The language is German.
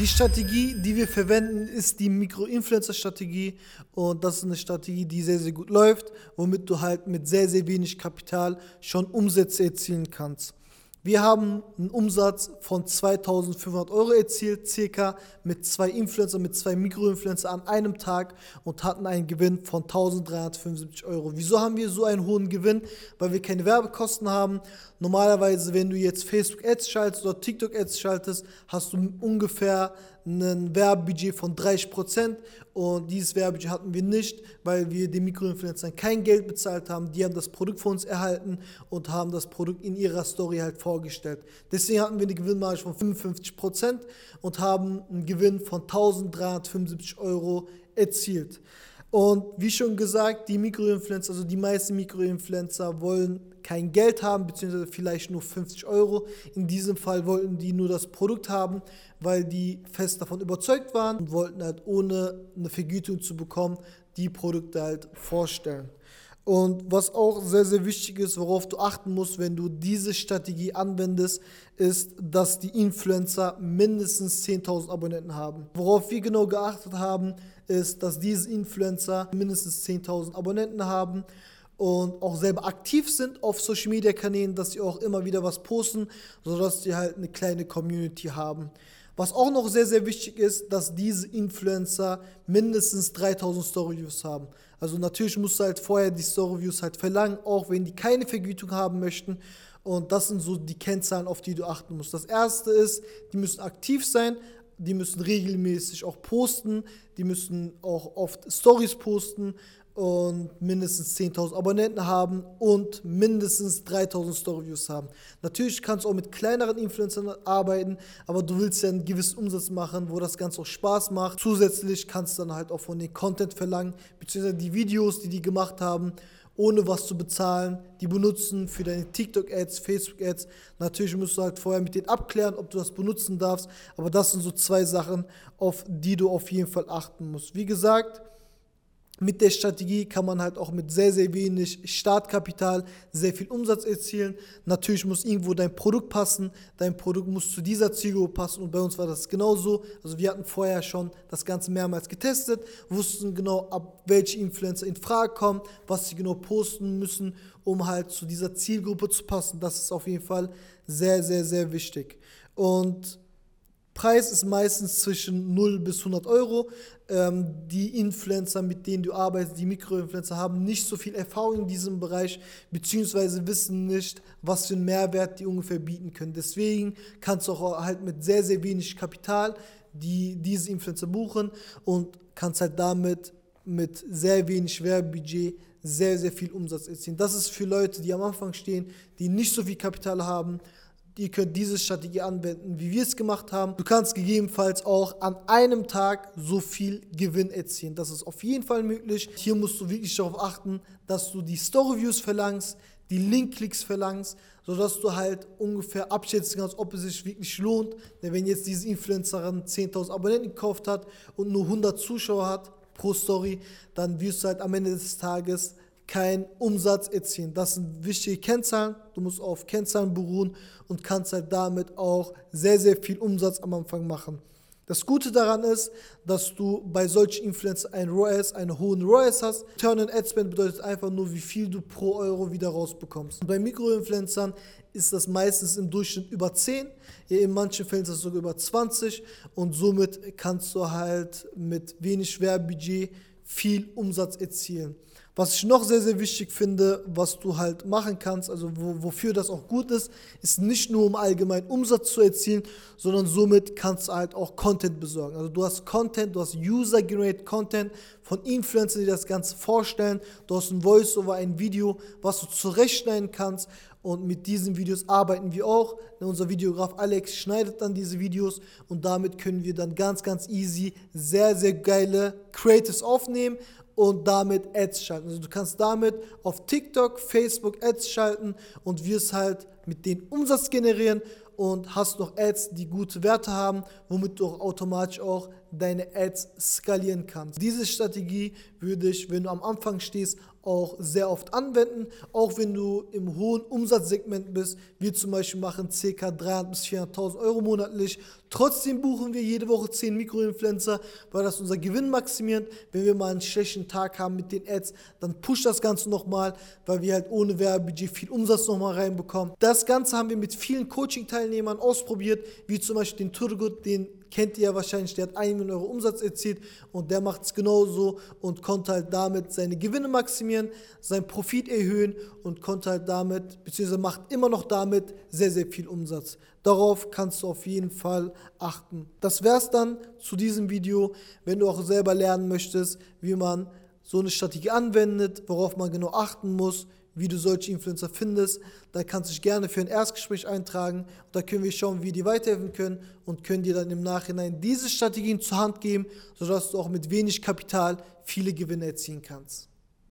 Die Strategie, die wir verwenden, ist die Mikro-Influencer-Strategie und das ist eine Strategie, die sehr, sehr gut läuft, womit du halt mit sehr, sehr wenig Kapital schon Umsätze erzielen kannst. Wir haben einen Umsatz von 2500 Euro erzielt, circa mit zwei Influencer, mit zwei Mikroinfluencer an einem Tag und hatten einen Gewinn von 1375 Euro. Wieso haben wir so einen hohen Gewinn? Weil wir keine Werbekosten haben. Normalerweise, wenn du jetzt Facebook Ads schaltest oder TikTok Ads schaltest, hast du ungefähr ein Werbebudget von 30% und dieses Werbebudget hatten wir nicht, weil wir den Mikroinfluencern kein Geld bezahlt haben. Die haben das Produkt von uns erhalten und haben das Produkt in ihrer Story halt vorgestellt. Deswegen hatten wir eine Gewinnmarge von 55% und haben einen Gewinn von 1375 Euro erzielt. Und wie schon gesagt, die Mikroinfluencer, also die meisten Mikroinfluencer wollen kein Geld haben, beziehungsweise vielleicht nur 50 Euro. In diesem Fall wollten die nur das Produkt haben, weil die fest davon überzeugt waren und wollten halt ohne eine Vergütung zu bekommen, die Produkte halt vorstellen. Und was auch sehr, sehr wichtig ist, worauf du achten musst, wenn du diese Strategie anwendest, ist, dass die Influencer mindestens 10.000 Abonnenten haben. Worauf wir genau geachtet haben, ist, dass diese Influencer mindestens 10.000 Abonnenten haben und auch selber aktiv sind auf Social Media Kanälen, dass sie auch immer wieder was posten, sodass sie halt eine kleine Community haben. Was auch noch sehr, sehr wichtig ist, dass diese Influencer mindestens 3000 Story-Views haben. Also natürlich musst du halt vorher die Story-Views halt verlangen, auch wenn die keine Vergütung haben möchten. Und das sind so die Kennzahlen, auf die du achten musst. Das erste ist, die müssen aktiv sein, die müssen regelmäßig auch posten, die müssen auch oft Stories posten und mindestens 10.000 Abonnenten haben und mindestens 3.000 Storyviews haben. Natürlich kannst du auch mit kleineren Influencern arbeiten, aber du willst ja einen gewissen Umsatz machen, wo das Ganze auch Spaß macht. Zusätzlich kannst du dann halt auch von den Content verlangen, beziehungsweise die Videos, die die gemacht haben, ohne was zu bezahlen, die benutzen für deine TikTok-Ads, Facebook-Ads. Natürlich musst du halt vorher mit denen abklären, ob du das benutzen darfst, aber das sind so zwei Sachen, auf die du auf jeden Fall achten musst. Wie gesagt, mit der Strategie kann man halt auch mit sehr, sehr wenig Startkapital sehr viel Umsatz erzielen. Natürlich muss irgendwo dein Produkt passen. Dein Produkt muss zu dieser Zielgruppe passen. Und bei uns war das genauso. Also wir hatten vorher schon das Ganze mehrmals getestet, wussten genau, ab welche Influencer in Frage kommen, was sie genau posten müssen, um halt zu dieser Zielgruppe zu passen. Das ist auf jeden Fall sehr, sehr, sehr wichtig. Und Preis ist meistens zwischen 0 bis 100 Euro. Ähm, die Influencer, mit denen du arbeitest, die Mikroinfluencer, haben nicht so viel Erfahrung in diesem Bereich, beziehungsweise wissen nicht, was für einen Mehrwert die ungefähr bieten können. Deswegen kannst du auch halt mit sehr, sehr wenig Kapital die, diese Influencer buchen und kannst halt damit mit sehr wenig Werbebudget sehr, sehr viel Umsatz erzielen. Das ist für Leute, die am Anfang stehen, die nicht so viel Kapital haben Ihr könnt diese Strategie anwenden, wie wir es gemacht haben. Du kannst gegebenenfalls auch an einem Tag so viel Gewinn erzielen. Das ist auf jeden Fall möglich. Hier musst du wirklich darauf achten, dass du die Story-Views verlangst, die Link-Klicks verlangst, sodass du halt ungefähr abschätzen kannst, ob es sich wirklich lohnt. Denn wenn jetzt diese Influencerin 10.000 Abonnenten gekauft hat und nur 100 Zuschauer hat pro Story, dann wirst du halt am Ende des Tages keinen Umsatz erzielen. Das sind wichtige Kennzahlen. Du musst auf Kennzahlen beruhen und kannst halt damit auch sehr, sehr viel Umsatz am Anfang machen. Das Gute daran ist, dass du bei solchen Influencern einen ROAS, einen hohen ROAS hast. Turn on Ad Spend bedeutet einfach nur, wie viel du pro Euro wieder rausbekommst. Und bei Mikroinfluencern ist das meistens im Durchschnitt über 10, in manchen Fällen ist das sogar über 20 und somit kannst du halt mit wenig Werbebudget viel Umsatz erzielen. Was ich noch sehr, sehr wichtig finde, was du halt machen kannst, also wo, wofür das auch gut ist, ist nicht nur um allgemein Umsatz zu erzielen, sondern somit kannst du halt auch Content besorgen. Also du hast Content, du hast User-Generated Content von Influencern, die das Ganze vorstellen. Du hast ein Voice-Over, ein Video, was du zurechtschneiden kannst. Und mit diesen Videos arbeiten wir auch. Unser Videograf Alex schneidet dann diese Videos und damit können wir dann ganz, ganz easy sehr, sehr geile Creatives aufnehmen und damit Ads schalten. Also du kannst damit auf TikTok, Facebook Ads schalten und wirst halt mit denen Umsatz generieren und hast noch Ads, die gute Werte haben, womit du auch automatisch auch deine Ads skalieren kannst. Diese Strategie würde ich, wenn du am Anfang stehst, auch sehr oft anwenden, auch wenn du im hohen Umsatzsegment bist. Wir zum Beispiel machen ca. 300.000 bis 400.000 Euro monatlich. Trotzdem buchen wir jede Woche 10 Mikroinfluencer, weil das unser Gewinn maximiert. Wenn wir mal einen schlechten Tag haben mit den Ads, dann pusht das Ganze nochmal, weil wir halt ohne Werbebudget viel Umsatz nochmal reinbekommen. Das Ganze haben wir mit vielen Coaching-Teilnehmern ausprobiert, wie zum Beispiel den Turgut, den kennt ihr ja wahrscheinlich, der hat 1 Million Euro Umsatz erzielt und der macht es genauso und konnte halt damit seine Gewinne maximieren, seinen Profit erhöhen und konnte halt damit, beziehungsweise macht immer noch damit sehr, sehr viel Umsatz. Darauf kannst du auf jeden Fall achten. Das wäre es dann zu diesem Video. Wenn du auch selber lernen möchtest, wie man so eine Strategie anwendet, worauf man genau achten muss, wie du solche Influencer findest, dann kannst du dich gerne für ein Erstgespräch eintragen. Und da können wir schauen, wie dir weiterhelfen können und können dir dann im Nachhinein diese Strategien zur Hand geben, sodass du auch mit wenig Kapital viele Gewinne erzielen kannst.